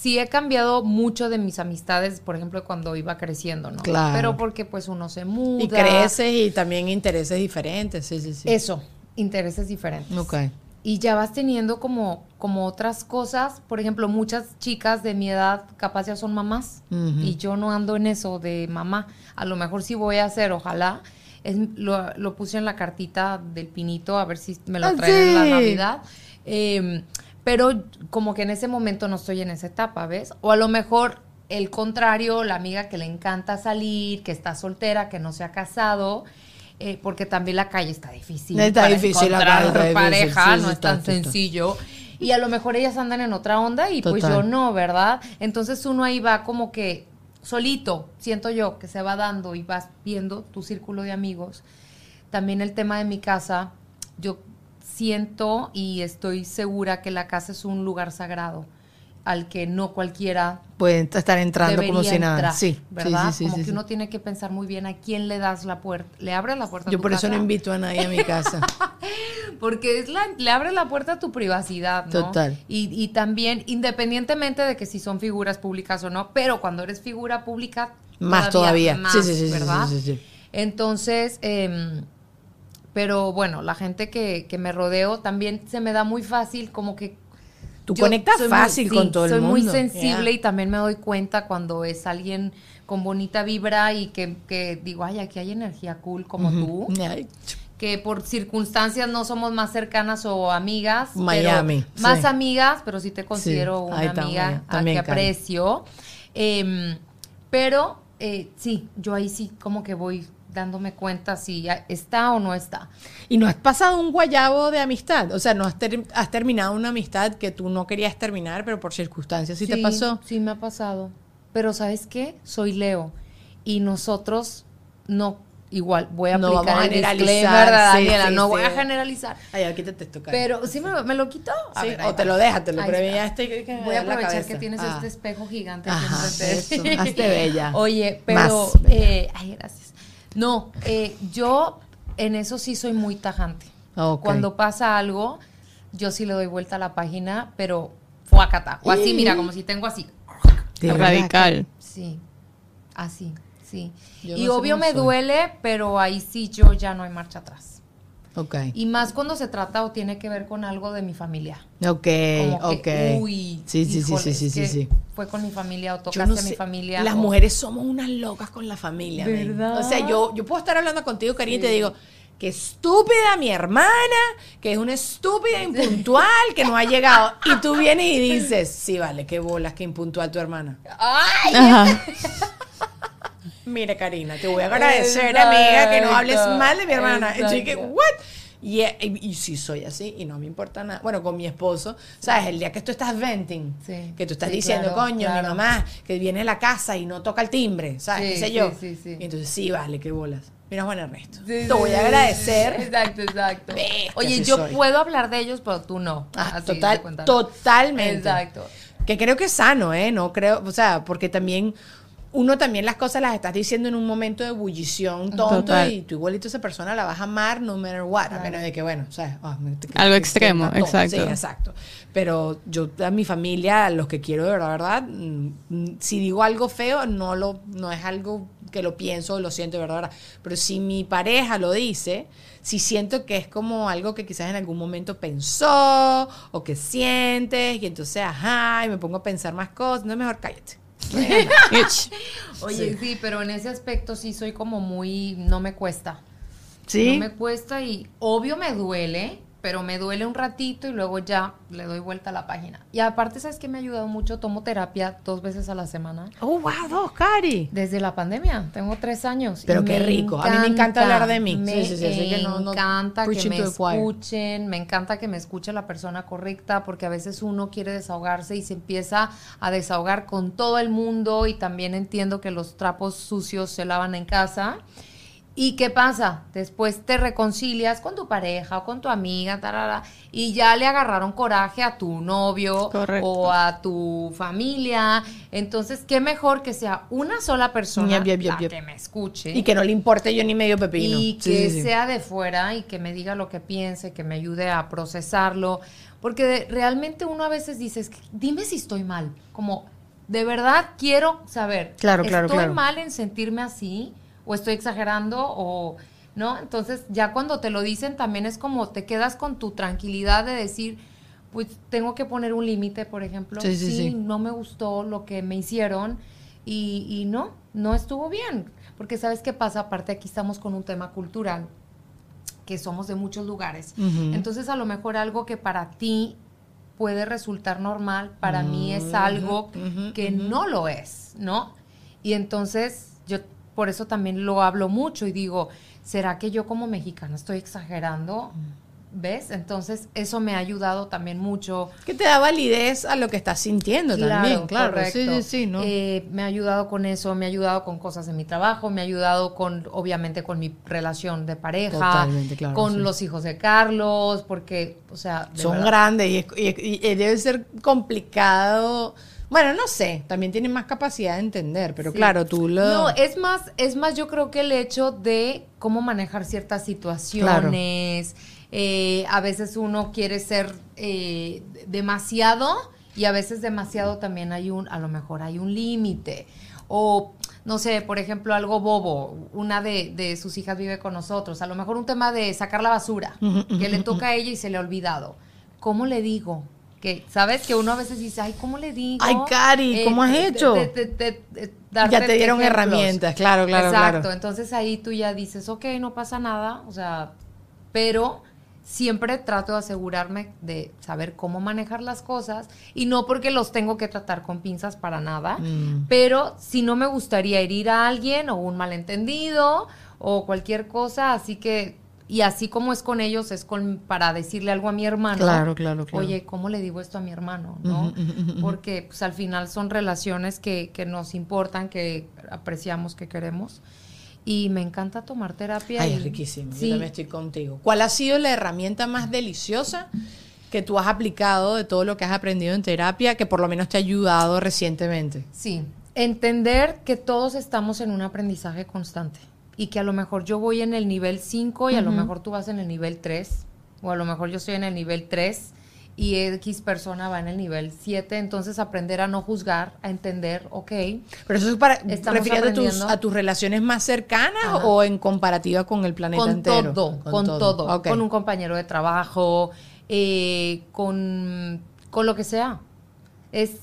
sí he cambiado mucho de mis amistades, por ejemplo, cuando iba creciendo, ¿no?
Claro.
Pero porque pues uno se muda.
Y creces y también intereses diferentes, sí, sí, sí.
Eso, intereses diferentes.
Ok.
Y ya vas teniendo como, como otras cosas. Por ejemplo, muchas chicas de mi edad capaz ya son mamás. Y yo no ando en eso de mamá. A lo mejor sí voy a hacer, ojalá. Es, lo, lo puse en la cartita del pinito a ver si me lo
Ah,
traen en la. Navidad. Eh, pero como que en ese momento no estoy en esa etapa, ¿ves? O a lo mejor el contrario, la amiga que le encanta salir, que está soltera, que no se ha casado, eh, porque también la calle está difícil.
Está
para
difícil la
encontrar
calle, difícil,
pareja,
sí,
no es tan
está.
sencillo. Y a lo mejor ellas andan en otra onda y pues yo no, ¿verdad? Entonces uno ahí va como que solito, siento yo, que se va dando y vas viendo tu círculo de amigos. También el tema de mi casa, yo siento y estoy segura que la casa es un lugar sagrado al que no cualquiera
Pueden estar entrando como si nada.
entrar,
Sí,
¿verdad?
sí, sí,
como que uno tiene que pensar muy bien a quién le das la puerta, le abres la puerta a
Yo
tu
por eso no invito a nadie a mi casa.
Porque es la, le abre la puerta a tu privacidad, ¿no?
Total.
Y, y también, independientemente de que si son figuras públicas o no, pero cuando eres figura pública,
Más todavía.
más,
Sí, sí, sí,
¿verdad? Entonces, em, pero bueno, la gente que, que me rodeo también se me da muy fácil, como que
Tú conectas
soy muy-
fácil
sí,
con todo el
soy
mundo.
muy sensible y también me doy cuenta cuando es alguien con bonita vibra y que, que digo, ay, aquí hay energía cool como tú que por circunstancias no somos más cercanas o amigas. pero
Miami,
más
sí.
amigas, pero sí te considero
Sí,
una
está,
amiga a
también,
que aprecio. Em, pero eh, sí, yo ahí sí como que voy dándome cuenta si está o no está.
Y no has pasado un guayabo de amistad. O sea, no has, ter- has terminado una amistad que tú no querías terminar, pero por circunstancias sí, te pasó.
Sí, me ha pasado. Pero ¿sabes qué? Soy Leo. Y nosotros no, igual, voy a
No
aplicar
vamos a
el
generalizar,
disclaimer,
sí,
Daniela,
sí,
no
sí.
voy a generalizar.
Ay, aquí te esto.
Pero sí me, me lo quitó. A ver,
o te lo dejas, te lo que me
Voy a aprovechar que tienes
Ah.
este espejo gigante
Ajá, eso, hazte bella.
Oye, pero
Más
eh, ay, gracias. No, eh, yo en eso sí soy muy tajante.
Ok.
Cuando pasa algo, yo sí le doy vuelta a la página, pero fuacata. O así, mira, como si tengo así.
radical.
Sí, así, sí.
Yo
y
no
obvio me
soy.
duele, pero ahí sí yo ya no hay marcha atrás.
Ok.
Y más cuando se trata o tiene que ver con algo de mi familia.
Ok,
Como que,
ok.
uy,
sí, sí, sí,
híjole,
sí, sí, sí,
que
sí.
Fue con mi familia o tocaste
no
a mi
sé,
familia.
Las
o-
mujeres somos unas locas con la familia.
¿Verdad?
O sea, yo, yo puedo estar hablando contigo, Cariño, y te digo, qué estúpida mi hermana, que es una estúpida impuntual, que no ha llegado. Y tú vienes y dices, sí, vale, qué bolas, qué impuntual tu hermana.
¡Ay!
Ajá.
Mire, Karina, te voy a agradecer, amiga, que no hables
Exacto,
mal de mi hermana. Y yo dije,
exacto.
¿what? Y, y, y sí soy así y no me importa nada. Bueno, con mi esposo, ¿sabes? El día que tú estás venting,
Sí,
que tú estás
sí,
diciendo,
claro,
coño, mi mamá, que viene a la casa y no toca el timbre, ¿sabes?
Sí,
¿Qué sé yo?
sí, sí.
Y entonces, sí, vale, qué bolas. Mira, Juan Ernesto. Te voy a agradecer.
Exacto, exacto.
Bestia,
Oye, yo
soy.
puedo hablar de ellos, pero tú no.
Ah,
Así,
total, totalmente.
Exacto.
Que creo que es sano, ¿eh? No creo, o sea, porque también uno también las cosas las estás diciendo en un momento de ebullición tonto
Total.
y tú igualito a esa persona la vas a amar no matter what, a menos de que, bueno, o sea, ah,
Algo extremo, exacto.
Sí, exacto. Pero yo a mi familia, a los que quiero de verdad, verdad, mm, si digo algo feo, no lo no es algo que lo pienso o lo siento de verdad, verdad. Pero si mi pareja lo dice, si siento que es como algo que quizás en algún momento pensó o que sientes y entonces, ajá, y me pongo a pensar más cosas, no es mejor cállate.
Oye, sí. pero en ese aspecto sí soy como muy. No me cuesta.
¿Sí?
No me cuesta y obvio me duele, pero me duele un ratito y luego ya le doy vuelta a la página. Y aparte, ¿sabes qué me ha ayudado mucho? Tomo terapia dos veces a la semana.
Oh, wow, dos, Cari.
Desde la pandemia, tengo tres años.
Pero qué rico. A mí me encanta hablar de mí.
Me
Sí, sí, sí, que no- no
encanta que me escuchen, me encanta que me escuche la persona correcta, porque a veces uno quiere desahogarse y se empieza a desahogar con todo el mundo y también entiendo que los trapos sucios se lavan en casa. ¿Y qué pasa? Después te reconcilias con tu pareja o con tu amiga, tarara, y ya le agarraron coraje a tu novio
Correcto.
o a tu familia. Entonces, qué mejor que sea una sola persona
Yep, yep, yep,
la
yep.
que me escuche
Y que no le importe yo ni medio pepino.
y que
sí, sí.
sea de fuera y que me diga lo que piense, que me ayude a procesarlo. Porque de- realmente uno a veces dice, "Es que dime si estoy mal. Como, de verdad quiero saber.
Claro, claro,
¿Estoy
claro.
mal en sentirme así? ¿O estoy exagerando? ¿O no? Entonces, ya cuando te lo dicen, también es como te quedas con tu tranquilidad de decir, pues tengo que poner un límite, por ejemplo.
Sí, sí, sí.
no me gustó lo que me hicieron y, y no, no estuvo bien. Porque sabes qué pasa, aparte aquí estamos con un tema cultural, que somos de muchos lugares. Entonces a lo mejor algo que para ti puede resultar normal, para mí es algo
ujú,
que no lo es, ¿no? Y entonces yo por eso también lo hablo mucho y digo, ¿será que yo como mexicana estoy exagerando? ¿Ves? Entonces eso me ha ayudado también mucho.
Que te da validez a lo que estás sintiendo también, claro.
correcto.
Sí, sí, sí, ¿no?
Eh, me ha ayudado con eso, me ha ayudado con cosas en mi trabajo, me ha ayudado con, obviamente, con mi relación de pareja,
Totalmente, claro,
con
sí.
los hijos de Carlos, porque, o sea, de
Son
verdad,
grandes y, es- y- y debe ser complicado. Bueno, no sé, también tienen más capacidad de entender, pero
Sí.
claro, tú lo...
No, es más, es más yo creo que el hecho de cómo manejar ciertas situaciones. eh, a veces uno quiere ser eh, demasiado y a veces demasiado también hay un, a lo mejor hay un límite. O, no sé, por ejemplo, algo bobo. Una de, de sus hijas vive con nosotros. A lo mejor un tema de sacar la basura, que le toca a ella y se le ha olvidado. ¿Cómo le digo? Que, ¿sabes? Que uno a veces dice, ay, ¿cómo le digo?
Ay, Cari, ¿cómo has hecho? Ya te dieron herramientas, claro, claro,
Exacto,
claro.
entonces ahí tú ya dices, ok, no pasa nada, o sea, pero siempre trato de asegurarme de saber cómo manejar las cosas y no porque los tengo que tratar con pinzas para nada,
Mm.
pero si no me gustaría herir a alguien o un malentendido o cualquier cosa, así que y así como es con ellos es con para decirle algo a mi hermano.
Claro, claro, claro.
Oye, ¿cómo le digo esto a mi hermano? ¿no? Porque pues al final son relaciones que, que nos importan, que apreciamos, que queremos. Y me encanta tomar terapia.
Ay,
y-
es riquísimo.
Sí.
Yo también estoy contigo. ¿Cuál ha sido la herramienta más deliciosa que tú has aplicado de todo lo que has aprendido en terapia que por lo menos te ha ayudado recientemente?
Sí, entender que todos estamos en un aprendizaje constante y que a lo mejor yo voy en el nivel 5 y a lo mejor tú vas en el nivel 3 o a lo mejor yo estoy en el nivel 3 y X persona va en el nivel 7, entonces aprender a no juzgar, a entender, ok.
Pero eso es para refiriéndote a tus,
aprendiendo.
a tus relaciones más cercanas
Ajá.
o en comparativa con el planeta
con
entero.
todo, con, todo, con un compañero de trabajo, eh, con, con lo que sea. Es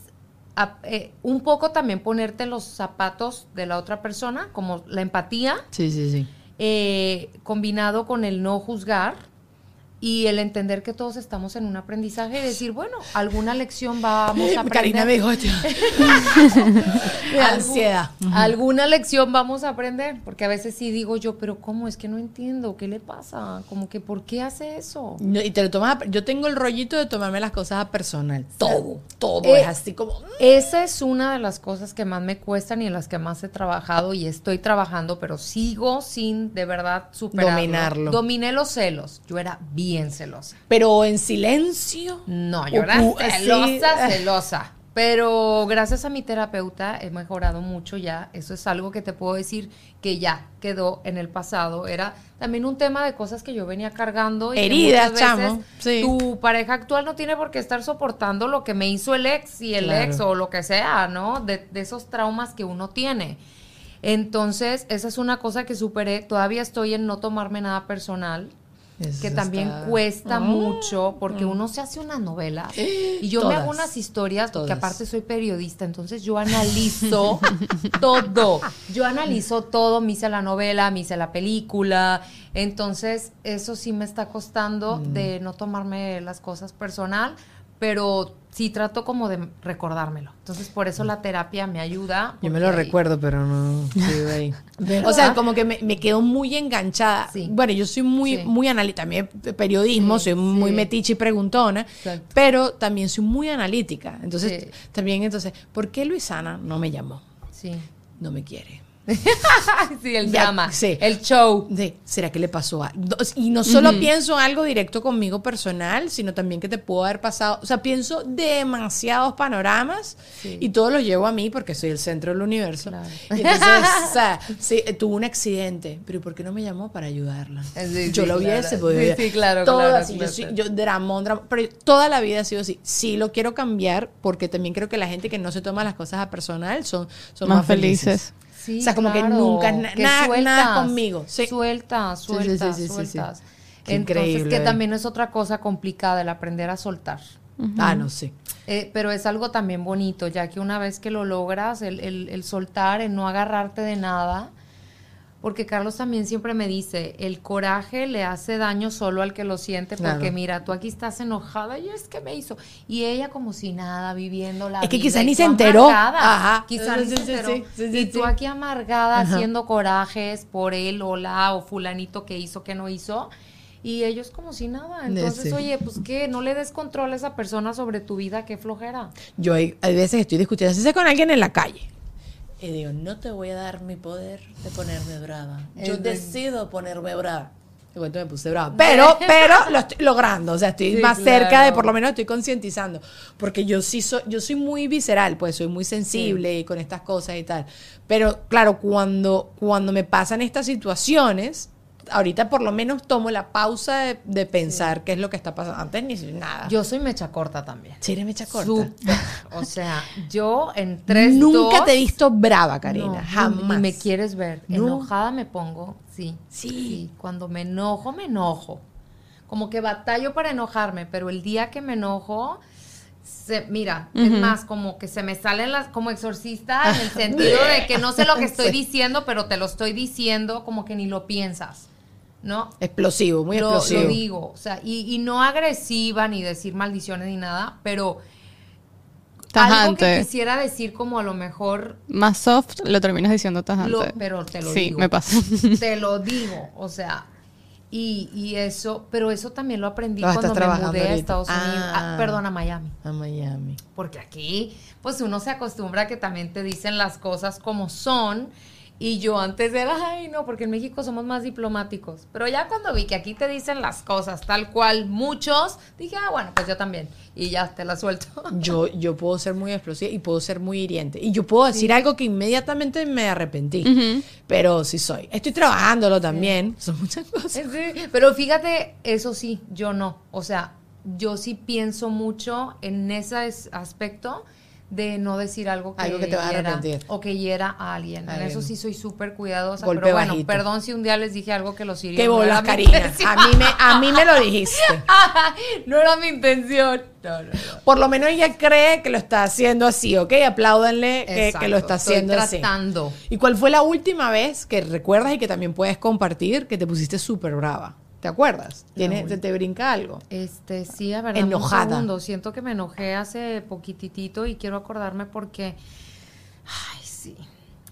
a- eh, un poco también ponerte los zapatos de la otra persona, como la empatía,
Sí, sí, sí.
eh, combinado con el no juzgar y el entender que todos estamos en un aprendizaje y decir, bueno, alguna lección vamos a aprender.
Karina me dijo esto. ansiedad.
Alguna lección vamos a aprender, porque a veces sí digo yo, pero ¿cómo? Es que no entiendo, ¿qué le pasa? Como que, ¿por qué hace eso?
No, Y te lo tomas a- yo tengo el rollito de tomarme las cosas a personal. Todo, todo
Eh,
es así como.
Esa es una de las cosas que más me cuestan y en las que más he trabajado y estoy trabajando, pero sigo sin de verdad superarlo.
Dominarlo.
Dominé los celos. Yo era bien celosa.
Pero en silencio.
No, yo era
así,
celosa, celosa. Pero gracias a mi terapeuta he mejorado mucho ya. Eso es algo que te puedo decir que ya quedó en el pasado. Era también un tema de cosas que yo venía cargando. Y
Heridas, chamo, sí.
Tu pareja actual no tiene por qué estar soportando lo que me hizo el ex y el
Claro.
ex o lo que sea, ¿no? De, de esos traumas que uno tiene. Entonces, esa es una cosa que superé. Todavía estoy en no tomarme nada personal
Eso
que también
está-
cuesta
Ah.
mucho porque uno se hace una novela y yo me hago unas historias porque
Todas.
aparte soy periodista, entonces yo analizo todo. Yo analizo todo, me hice la novela, me hice la película, entonces eso sí me está costando
Mm.
de no tomarme las cosas personal, pero sí trato como de recordármelo. Entonces por eso la terapia me ayuda.
Yo me lo
ahí-
recuerdo, pero no sigo ahí.
¿Verdad?
O sea, como que me, me quedo muy enganchada.
Sí.
Bueno, yo soy muy,
Sí.
muy analítica, también periodismo,
Sí,
soy muy
sí.
metiche y preguntona,
Exacto.
pero también soy muy analítica. Entonces,
Sí.
también, entonces, ¿por qué Luisana no me llamó?
Sí.
No me quiere.
sí, el
Ya,
drama,
sí.
el show.
Sí, ¿Será que le pasó a Y no solo pienso en algo directo conmigo personal, sino también que te pudo haber pasado. O sea, pienso demasiados panoramas
Sí.
y todo lo llevo a mí porque soy el centro del universo.
Claro.
Y entonces, o sea, sí, tuvo un accidente, pero ¿y ¿por qué no me llamó para ayudarla?
Sí,
yo
sí,
lo hubiese
claro.
podido
Sí, claro,
Todo
claro,
así,
claro.
yo soy, yo dramón, dramón, pero toda la vida ha sido así. Sí lo quiero cambiar porque también creo que la gente que no se toma las cosas a personal son, son más,
Más
felices.
felices.
Sí,
o sea, como que nunca, na-
que
nada,
sueltas,
nada conmigo. Sí.
Sueltas,
Sí, sí, sí,
sueltas,
sí, sí, sí.
sueltas.
Qué
Entonces,
increíble.
que también es otra cosa complicada, el aprender a soltar.
Ah, no sé.
Eh, pero es algo también bonito, ya que una vez que lo logras, el, el- el soltar, el no agarrarte de nada, porque Carlos también siempre me dice, el coraje le hace daño solo al que lo siente, porque
Claro.
mira, tú aquí estás enojada y es que me hizo. Y ella como si nada, viviendo la
Es que
vida,
quizá ni se enteró. Ajá.
Quizá
Sí,
ni
sí,
se enteró.
sí,
y tú aquí amargada
Ajá.
haciendo corajes por él o la o fulanito que hizo, que no hizo. Y ellos como si nada. Entonces, oye, pues qué, no le des control a esa persona sobre tu vida, qué flojera.
Yo hay, hay veces que estoy discutiendo, así sea con alguien en la calle. Y digo, no te voy a dar mi poder de ponerme brava. Yo decido ponerme brava. De cuento me puse brava. Pero, pero lo estoy logrando. O sea, estoy
Sí,
más cerca de, por lo menos estoy concientizando. Porque yo sí soy, yo soy muy visceral, pues soy muy sensible y con estas cosas y tal. Pero claro, cuando, cuando me pasan estas situaciones, ahorita por lo menos tomo la pausa de, de pensar qué es lo que está pasando. Antes ni nada.
Yo soy mecha corta también.
Sí, eres mecha corta.
Súper. O sea, yo en tres
Nunca
dos,
te he visto brava, Karina.
no,
jamás.
Ni me quieres ver.
No.
Enojada me pongo, sí.
Sí.
Cuando me enojo, me enojo. Como que batallo para enojarme, pero el día que me enojo, se, mira, es más, como que se me salen las, como exorcista, en el sentido de que no sé lo que estoy diciendo, pero te lo estoy diciendo como que ni lo piensas, ¿no?
Explosivo, muy
lo,
explosivo.
lo digo, o sea, y, y no agresiva ni decir maldiciones ni nada, pero algo que
Tajante.
quisiera decir como a lo mejor,
Más soft lo terminas diciendo tajante.
lo, pero te lo
sí,
digo.
me pasa.
Te lo digo, o sea, y, y eso, pero eso también lo aprendí
Lo
cuando me mudé a. Estados Unidos,
Ah.
ah, perdón, a Miami.
A Miami.
Porque aquí, pues uno se acostumbra a que también te dicen las cosas como son. Y yo antes era, ay, no, porque en México somos más diplomáticos. Pero ya cuando vi que aquí te dicen las cosas tal cual muchos, dije, ah, bueno, pues yo también. Y ya te la suelto.
Yo, yo puedo ser muy explosiva y puedo ser muy hiriente. Y yo puedo decir algo que inmediatamente me arrepentí. Pero sí soy. Estoy trabajándolo también. Son muchas cosas.
Sí, pero fíjate, eso sí, yo no. O sea, yo sí pienso mucho en ese es- aspecto de no decir algo que,
Algo que te va a arrepentir.
o que hiera a alguien. En eso sí soy súper cuidadosa.
Golpe
pero bueno,
bajito.
perdón si un día les dije algo que los hirió.
Qué
no mi
Karina. A mí, me, a mí me lo dijiste.
no era mi intención. No, no, no.
Por lo menos ella cree que lo está haciendo así, ¿ok? Apláudanle que, lo está
estoy
haciendo así.
tratando.
¿Y cuál fue la última vez que recuerdas y que también puedes compartir que te pusiste súper brava? ¿Te acuerdas? ¿Tiene, te, te brinca algo?
Este, sí, a ver,
Enojada.
Un segundo. Siento que me enojé hace poquititito y quiero acordarme porque. Ay, sí.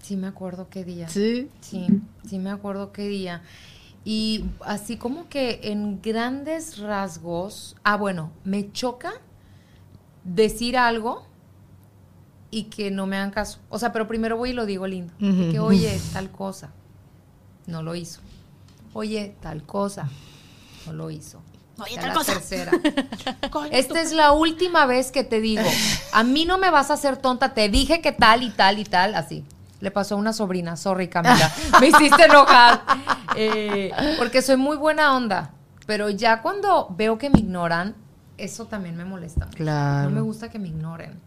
Sí, me acuerdo qué día.
Sí.
Sí, sí me acuerdo qué día. Y así como que en grandes rasgos, ah, bueno, me choca decir algo y que no me hagan caso. O sea, pero primero voy y lo digo lindo. De que, oye, tal cosa. No lo hizo. Oye, tal cosa. No lo hizo. Oye, tal cosa. tercera. Esta es la última vez que te digo, a mí no me vas a hacer tonta, te dije que tal y tal y tal, así. Le pasó a una sobrina, sorry Camila, me hiciste enojar, Eh, porque soy muy buena onda, pero ya cuando veo que me ignoran, eso también me molesta. mucho.
Claro.
No me gusta que me ignoren,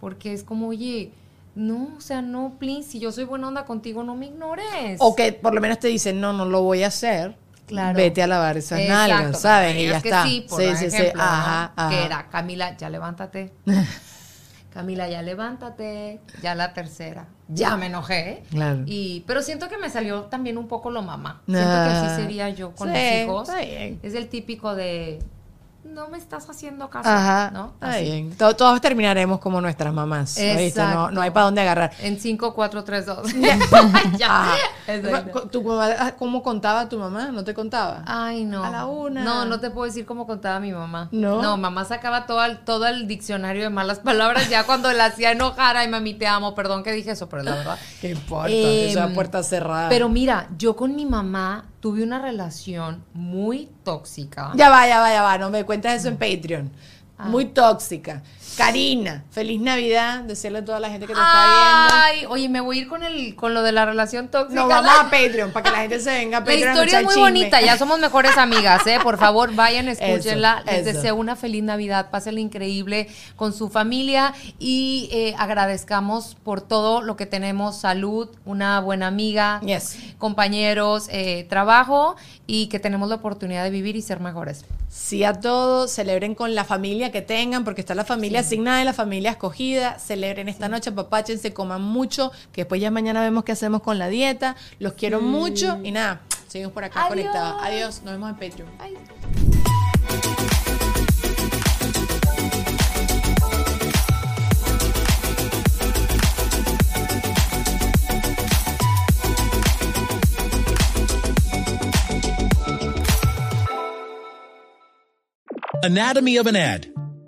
porque es como, oye, no, o sea, no, please, si yo soy buena onda contigo, no me ignores.
O que por lo menos te dicen, no, no lo voy a hacer.
Claro.
Vete a lavar esas
Exacto,
nalgas, ¿sabes? Y
es
ya
que
está.
Sí, por
sí, sí, sí.
ejemplo, ¿no?
Ajá, ajá.
Que era, Camila, ya levántate. Camila, ya levántate. Ya la tercera. Ya me enojé.
Claro.
Y, pero siento que me salió también un poco lo mamá. Siento que
Ah,
así sería yo con
sí,
mis hijos.
está bien.
Es el típico de no me estás haciendo caso.
Ajá.
¿no? Así.
Todos terminaremos como nuestras mamás. No, no hay para dónde agarrar.
En 5, 4, 3, 2.
Ajá.
Exacto.
¿Tu mamá- ¿Cómo contaba tu mamá? ¿No te contaba?
Ay, no.
A la una.
No, no te puedo decir cómo contaba mi mamá.
¿No?
No, mamá sacaba todo el, todo el diccionario de malas palabras ya cuando la hacía enojar. Ay, mami, te amo. Perdón que dije eso, pero es la verdad.
¿Qué importa?
Em,
Esa puerta cerrada.
Pero mira, yo con mi mamá tuve una relación muy tóxica.
Ya va, ya va, ya va. No me cuentas eso en Patreon.
Ah.
Muy tóxica. Karina, feliz Navidad. Decirle a toda la gente que te está
Ay, oye, me voy a ir con el con lo de la relación tóxica.
viendo. No, vamos a Patreon para que la gente se venga a
La
Patreon. a
historia es muy
chisme.
bonita, ya somos mejores amigas, ¿eh? Por favor, vayan, escúchenla.
Eso,
Les
eso.
deseo una feliz Navidad, pásenla increíble con su familia y eh, agradezcamos por todo lo que tenemos, salud, una buena amiga,
Yes.
compañeros, eh, trabajo y que tenemos la oportunidad de vivir y ser mejores.
Sí a todos, celebren con la familia que tengan, porque está la familia asignada y la familia escogida. Celebren esta noche, papáchense, coman mucho, que después ya mañana vemos qué hacemos con la dieta. Los quiero mucho y nada, seguimos por acá
Adiós.
conectados. Adiós, nos vemos en Patreon.
Anatomy of an ad.